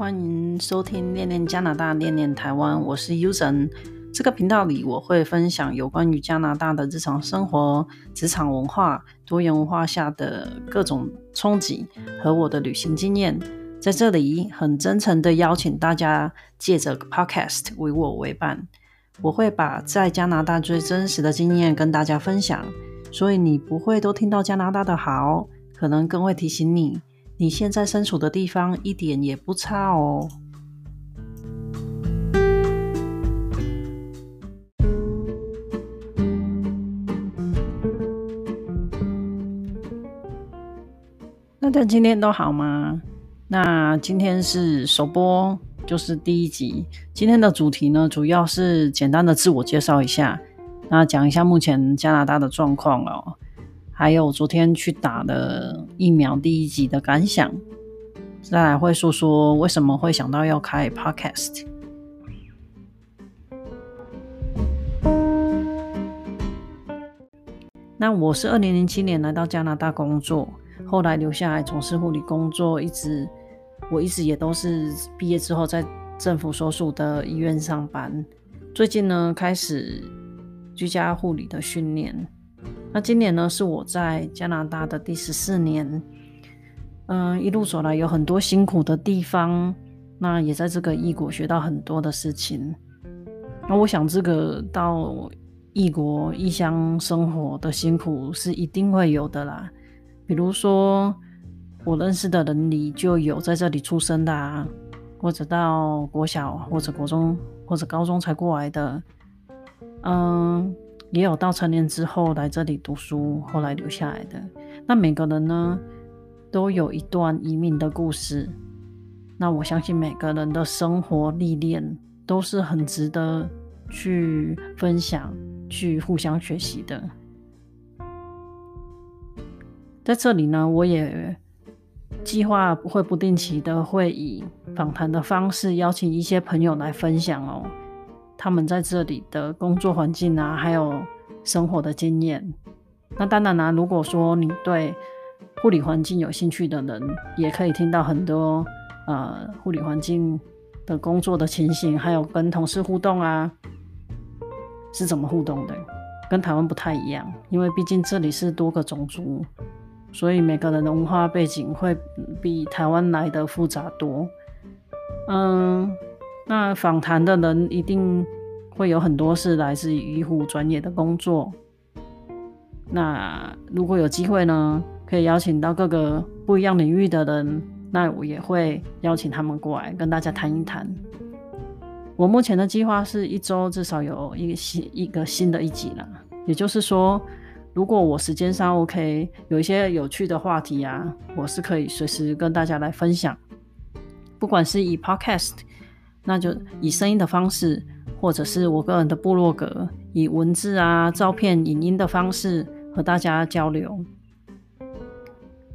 欢迎收听《恋恋加拿大，恋恋台湾》，我是 Usen。这个频道里我会分享有关于加拿大的日常生活、职场文化、多元文化下的各种冲击和我的旅行经验。在这里，很真诚的邀请大家借着 Podcast 为我为伴。我会把在加拿大最真实的经验跟大家分享，所以你不会都听到加拿大的好，可能更会提醒你。你现在身处的地方一点也不差哦。大家今天都好吗？那今天是首播，就是第一集。今天的主题呢，主要是简单的自我介绍一下，那讲一下目前加拿大的状况哦。还有昨天去打的疫苗第一集的感想，再来会说说为什么会想到要开 Podcast。那我是二零零七年来到加拿大工作，后来留下来从事护理工作，一直我一直也都是毕业之后在政府所属的医院上班。最近呢，开始居家护理的训练。那今年呢，是我在加拿大的第十四年，嗯、一路走来有很多辛苦的地方，那也在这个异国学到很多的事情。那我想，这个到异国异乡生活的辛苦是一定会有的啦。比如说，我认识的人里就有在这里出生的啊，或者到国小或者国中或者高中才过来的，嗯。也有到成年之后来这里读书，后来留下来的。那每个人呢，都有一段移民的故事。那我相信每个人的生活历练都是很值得去分享、去互相学习的。在这里呢，我也计划会不定期的会以访谈的方式邀请一些朋友来分享哦。他们在这里的工作环境啊，还有生活的经验。那当然啦、如果说你对护理环境有兴趣的人，也可以听到很多呃护理环境的工作的情形，还有跟同事互动啊，是怎么互动的，跟台湾不太一样，因为毕竟这里是多个种族，所以每个人的文化背景会比台湾来的复杂多。嗯。那访谈的人一定会有很多是来自于医护专业的工作。那如果有机会呢，可以邀请到各个不一样领域的人，那我也会邀请他们过来跟大家谈一谈。我目前的计划是一周至少有一个新一个新的一集啦。也就是说，如果我时间上 OK，有一些有趣的话题啊，我是可以随时跟大家来分享，不管是以 Podcast。那就以声音的方式，或者是我个人的部落格，以文字啊、照片、影音的方式和大家交流。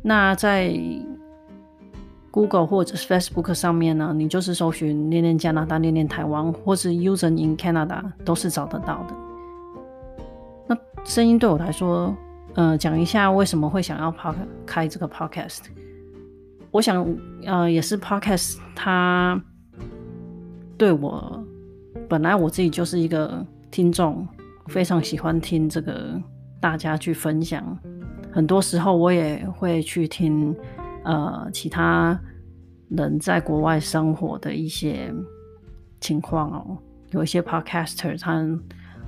那在 Google 或者是 Facebook 上面呢，你就是搜寻“念念加拿大”、“念念台湾”或是 “Usen in Canada” 都是找得到的。那声音对我来说，呃，讲一下为什么会想要开这个 Podcast。我想，呃，也是 Podcast 它。对我，本来我自己就是一个听众，非常喜欢听这个大家去分享。很多时候我也会去听，呃，其他人在国外生活的一些情况哦。有一些 podcaster 他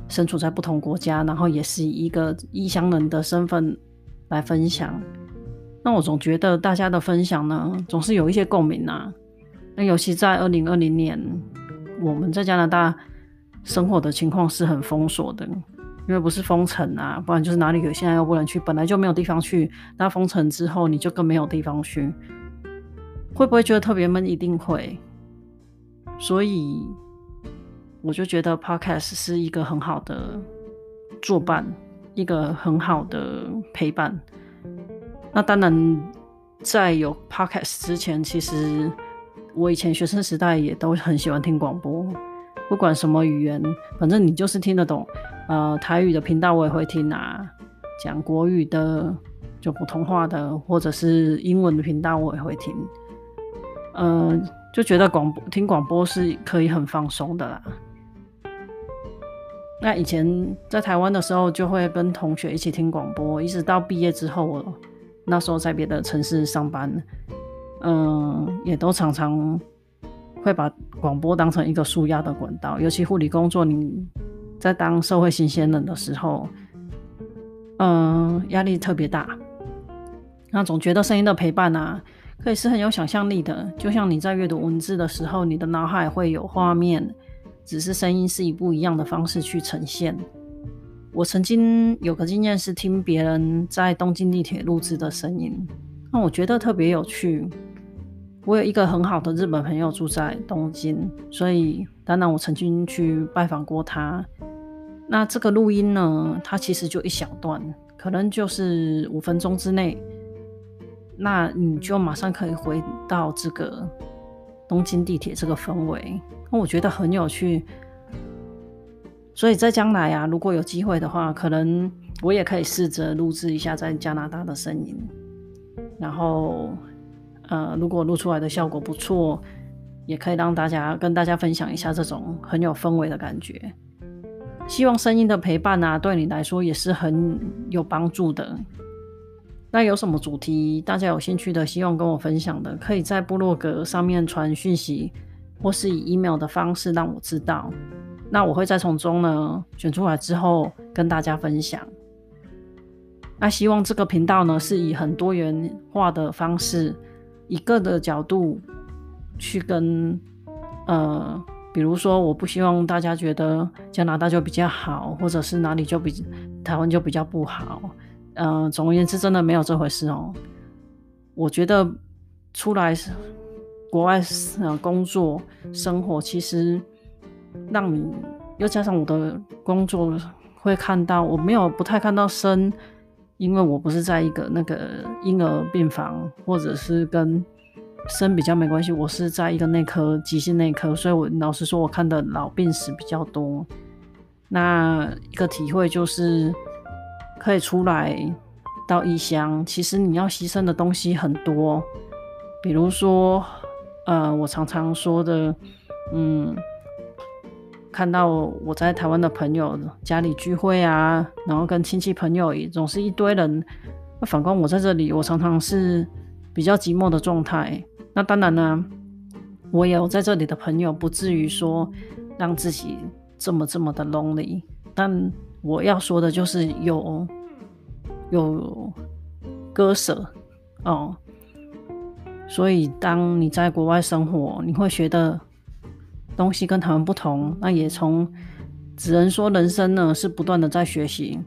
身处在不同国家，然后也是以一个异乡人的身份来分享。那我总觉得大家的分享呢，总是有一些共鸣啊。那尤其在二零二零年。我们在加拿大生活的情况是很封锁的，因为不是封城啊，不然就是哪里有，现在又不能去，本来就没有地方去。那封城之后，你就更没有地方去，会不会觉得特别闷？一定会。所以我就觉得 Podcast 是一个很好的作伴，一个很好的陪伴。那当然，在有 Podcast 之前，其实。我以前学生时代也都很喜欢听广播，不管什么语言，反正你就是听得懂。呃，台语的频道我也会听啊，讲国语的就普通话的，或者是英文的频道我也会听。呃，就觉得广播听广播是可以很放松的啦。那以前在台湾的时候，就会跟同学一起听广播，一直到毕业之后，我那时候在别的城市上班，嗯，也都常常会把广播当成一个舒压的管道。尤其护理工作，你在当社会新鲜人的时候，嗯，压力特别大，那总觉得声音的陪伴啊。可以是很有想象力的，就像你在阅读文字的时候，你的脑海会有画面，只是声音是以不一样的方式去呈现。我曾经有个经验是听别人在东京地铁录制的声音，我觉得特别有趣。我有一个很好的日本朋友住在东京，所以当然我曾经去拜访过他。那这个录音呢，它其实就一小段，可能就是五分钟之内。那你就马上可以回到这个东京地铁这个氛围，那我觉得很有趣。所以在将来啊，如果有机会的话，可能我也可以试着录制一下在加拿大的声音。然后，呃，如果录出来的效果不错，也可以让大家跟大家分享一下这种很有氛围的感觉。希望声音的陪伴啊，对你来说也是很有帮助的。那有什么主题大家有兴趣的，希望跟我分享的，可以在部落格上面传讯息，或是以 email 的方式让我知道。那我会再从中呢选出来之后跟大家分享。那希望这个频道呢是以很多元化的方式，以各的角度去跟呃，比如说我不希望大家觉得加拿大就比较好，或者是哪里就比台湾就比较不好。嗯、呃，总而言之，真的没有这回事哦。我觉得出来国外呃工作生活，其实让你又加上我的工作会看到，我没有不太看到生，因为我不是在一个那个婴儿病房，或者是跟生比较没关系。我是在一个内科急性内科，所以我老实说，我看的老病史比较多。那一个体会就是。可以出来到异乡，其实你要牺牲的东西很多，比如说，呃，我常常说的，嗯，看到我在台湾的朋友家里聚会啊，然后跟亲戚朋友也总是一堆人，那反观我在这里，我常常是比较寂寞的状态。那当然呢，我有在这里的朋友，不至于说让自己这么这么的 lonely，但。我要说的就是有有割舍哦，所以当你在国外生活，你会学得东西跟他们不同。那也从只能说人生呢是不断的在学习。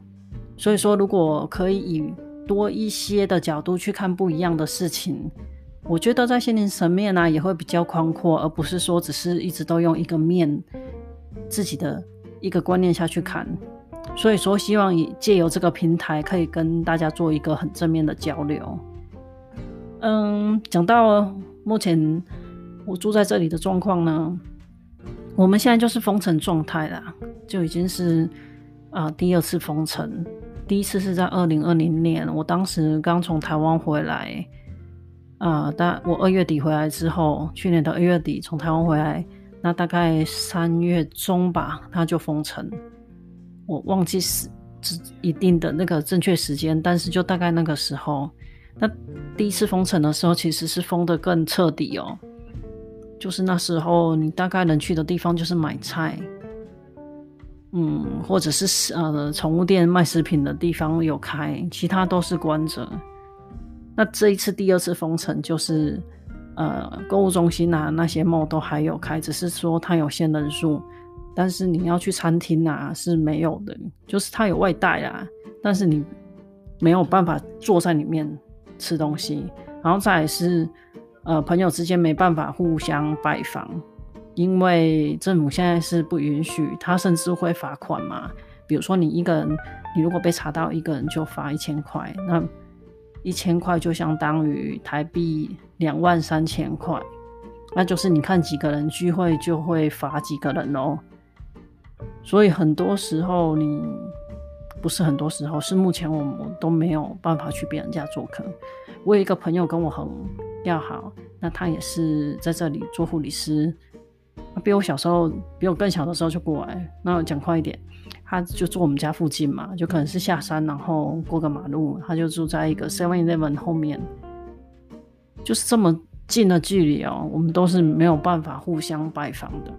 所以说，如果可以以多一些的角度去看不一样的事情，我觉得在心灵层面呢也会比较宽阔，而不是说只是一直都用一个面自己的一个观念下去看。所以说，希望以借由这个平台，可以跟大家做一个很正面的交流。嗯，讲到目前我住在这里的状况呢，我们现在就是封城状态啦，就已经是啊、第二次封城。第一次是在二零二零年，我当时刚从台湾回来，啊、呃，但我二月底回来之后，去年的二月底从台湾回来，那大概三月中吧，它就封城。我忘记是是一定的那个正确时间，但是就大概那个时候，那第一次封城的时候，其实是封得更彻底哦。就是那时候，你大概能去的地方就是买菜，嗯，或者是呃宠物店卖食品的地方有开，其他都是关着。那这一次第二次封城，就是呃购物中心啊那些 mall 都还有开，只是说它有限人数。但是你要去餐厅啊是没有的，就是它有外带啊，但是你没有办法坐在里面吃东西。然后再是，呃，朋友之间没办法互相拜访，因为政府现在是不允许，他甚至会罚款嘛。比如说你一个人，你如果被查到一个人就罚一千块，那一千块就相当于台币两万三千块，那就是你看几个人聚会就会罚几个人哦。所以很多时候，你不是很多时候，是目前我们都没有办法去别人家做客。我有一个朋友跟我很要好。那他也是在这里做护理师，比我小时候，比我更小的时候就过来。那我讲快一点，他就住我们家附近嘛，就可能是下山，然后过个马路，他就住在一个 Seven Eleven 后面，就是这么近的距离哦，我们都是没有办法互相拜访的。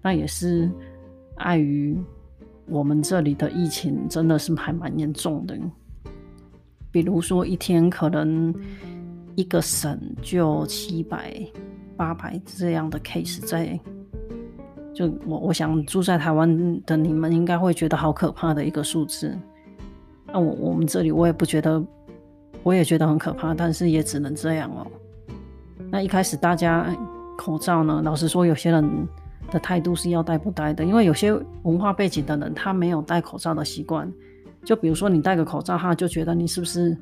那也是碍于我们这里的疫情真的是还蛮严重的，比如说一天可能。一个省就七百、八百这样的 case 在，就我我想住在台湾的你们应该会觉得好可怕的一个数字。那我我们这里我也不觉得，我也觉得很可怕，但是也只能这样哦。那一开始大家口罩呢，老实说，有些人的态度是要戴不戴的，因为有些文化背景的人他没有戴口罩的习惯。就比如说你戴个口罩，他就觉得你是不是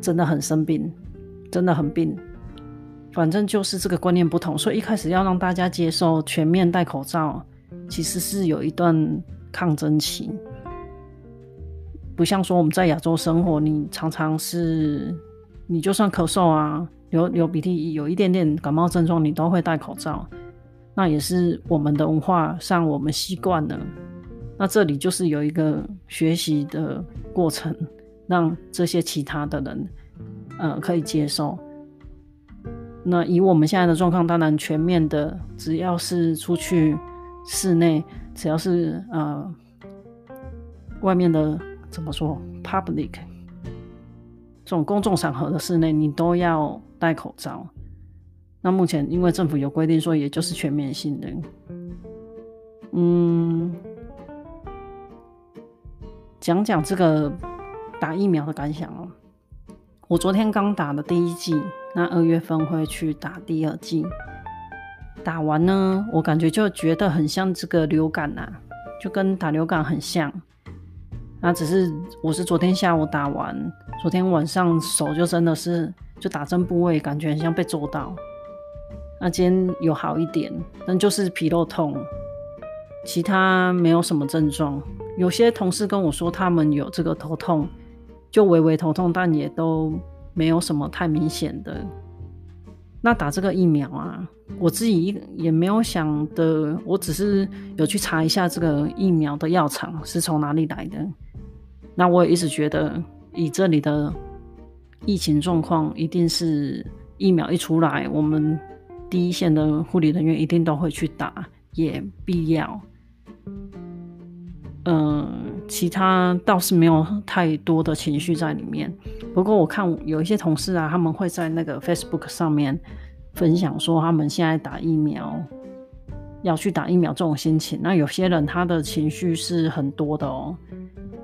真的很生病。真的很病，反正就是这个观念不同，所以一开始要让大家接受全面戴口罩，其实是有一段抗争期。不像说我们在亚洲生活，你常常是，你就算咳嗽啊、流流鼻涕，有一点点感冒症状，你都会戴口罩。那也是我们的文化上，我们习惯了。那这里就是有一个学习的过程，让这些其他的人。呃，可以接受。那以我们现在的状况，当然全面的，只要是出去室内，只要是呃外面的怎么说，public 这种公众场合的室内，你都要戴口罩。那目前因为政府有规定说，也就是全面性的。嗯，讲讲这个打疫苗的感想哦。我昨天刚打的第一剂，那二月份会去打第二剂。打完呢，我感觉就觉得很像这个流感呐、啊，就跟打流感很像。那只是我是昨天下午打完，昨天晚上手就真的是就打针部位感觉很像被揍到。那今天有好一点，但就是皮肉痛，其他没有什么症状。有些同事跟我说他们有这个头痛。就微微头痛，但也都没有什么太明显的。那打这个疫苗啊，我自己也没有想的，我只是有去查一下这个疫苗的药厂是从哪里来的。那我也一直觉得，以这里的疫情状况，一定是疫苗一出来，我们第一线的护理人员一定都会去打，也必要。嗯，其他倒是没有太多的情绪在里面。不过我看有一些同事啊，他们会在那个 Facebook 上面分享说他们现在打疫苗，要去打疫苗这种心情。那有些人他的情绪是很多的哦。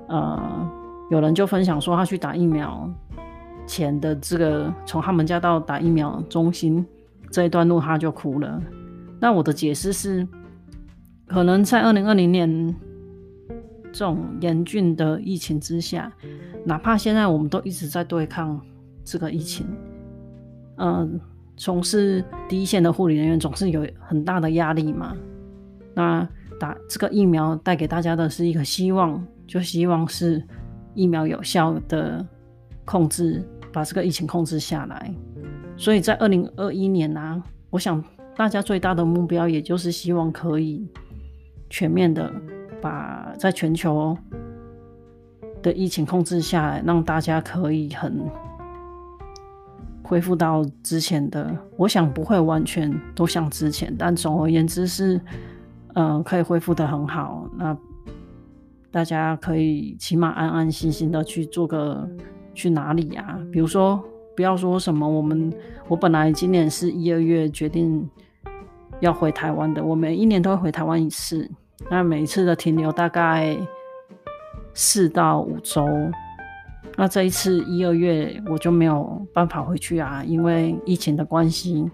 呃，有人就分享说他去打疫苗前的这个，从他们家到打疫苗中心这一段路他就哭了。那我的解释是，可能在二零二零年。这种严峻的疫情之下，哪怕现在我们都一直在对抗这个疫情，嗯、从事第一线的护理人员总是有很大的压力嘛。那打这个疫苗带给大家的是一个希望，就希望是疫苗有效的控制，把这个疫情控制下来。所以在二零二一年啊，我想大家最大的目标也就是希望可以全面的。把在全球的疫情控制下来，让大家可以很恢复到之前的。我想不会完全都像之前，但总而言之是，嗯、呃，可以恢复的很好。那大家可以起码安安心心的去做个去哪里呀、啊？比如说，不要说什么我们，我本来今年是一二月决定要回台湾的，我每一年都会回台湾一次。那每一次的停留大概四到五周，那这一次一二月我就没有办法回去啊，因为疫情的关系，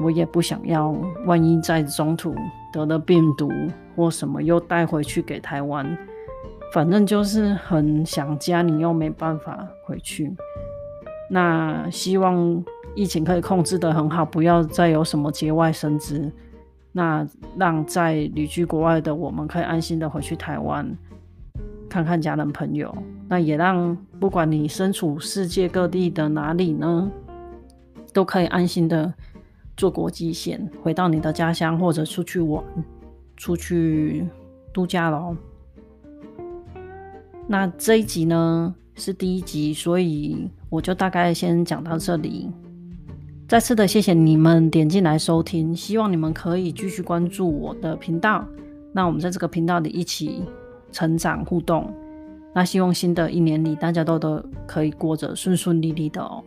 我也不想要，万一在中途得了病毒或什么又带回去给台湾，反正就是很想家，你又没办法回去。那希望疫情可以控制得很好，不要再有什么节外生枝。那让在旅居国外的我们可以安心的回去台湾，看看家人朋友。那也让不管你身处世界各地的哪里呢，都可以安心的坐国际线回到你的家乡，或者出去玩、出去度假喽。那这一集呢是第一集，所以我就大概先讲到这里。再次的谢谢你们点进来收听，希望你们可以继续关注我的频道。那我们在这个频道里一起成长互动。那希望新的一年里大家都都可以过着顺顺利利的哦。